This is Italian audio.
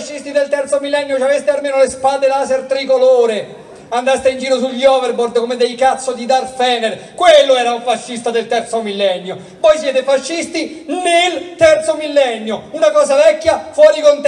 fascisti del terzo millennio ci aveste almeno le spade laser tricolore andaste in giro sugli overboard come dei cazzo di Darth Fener, quello era un fascista del terzo millennio. Voi siete fascisti nel terzo millennio, una cosa vecchia fuori contesto.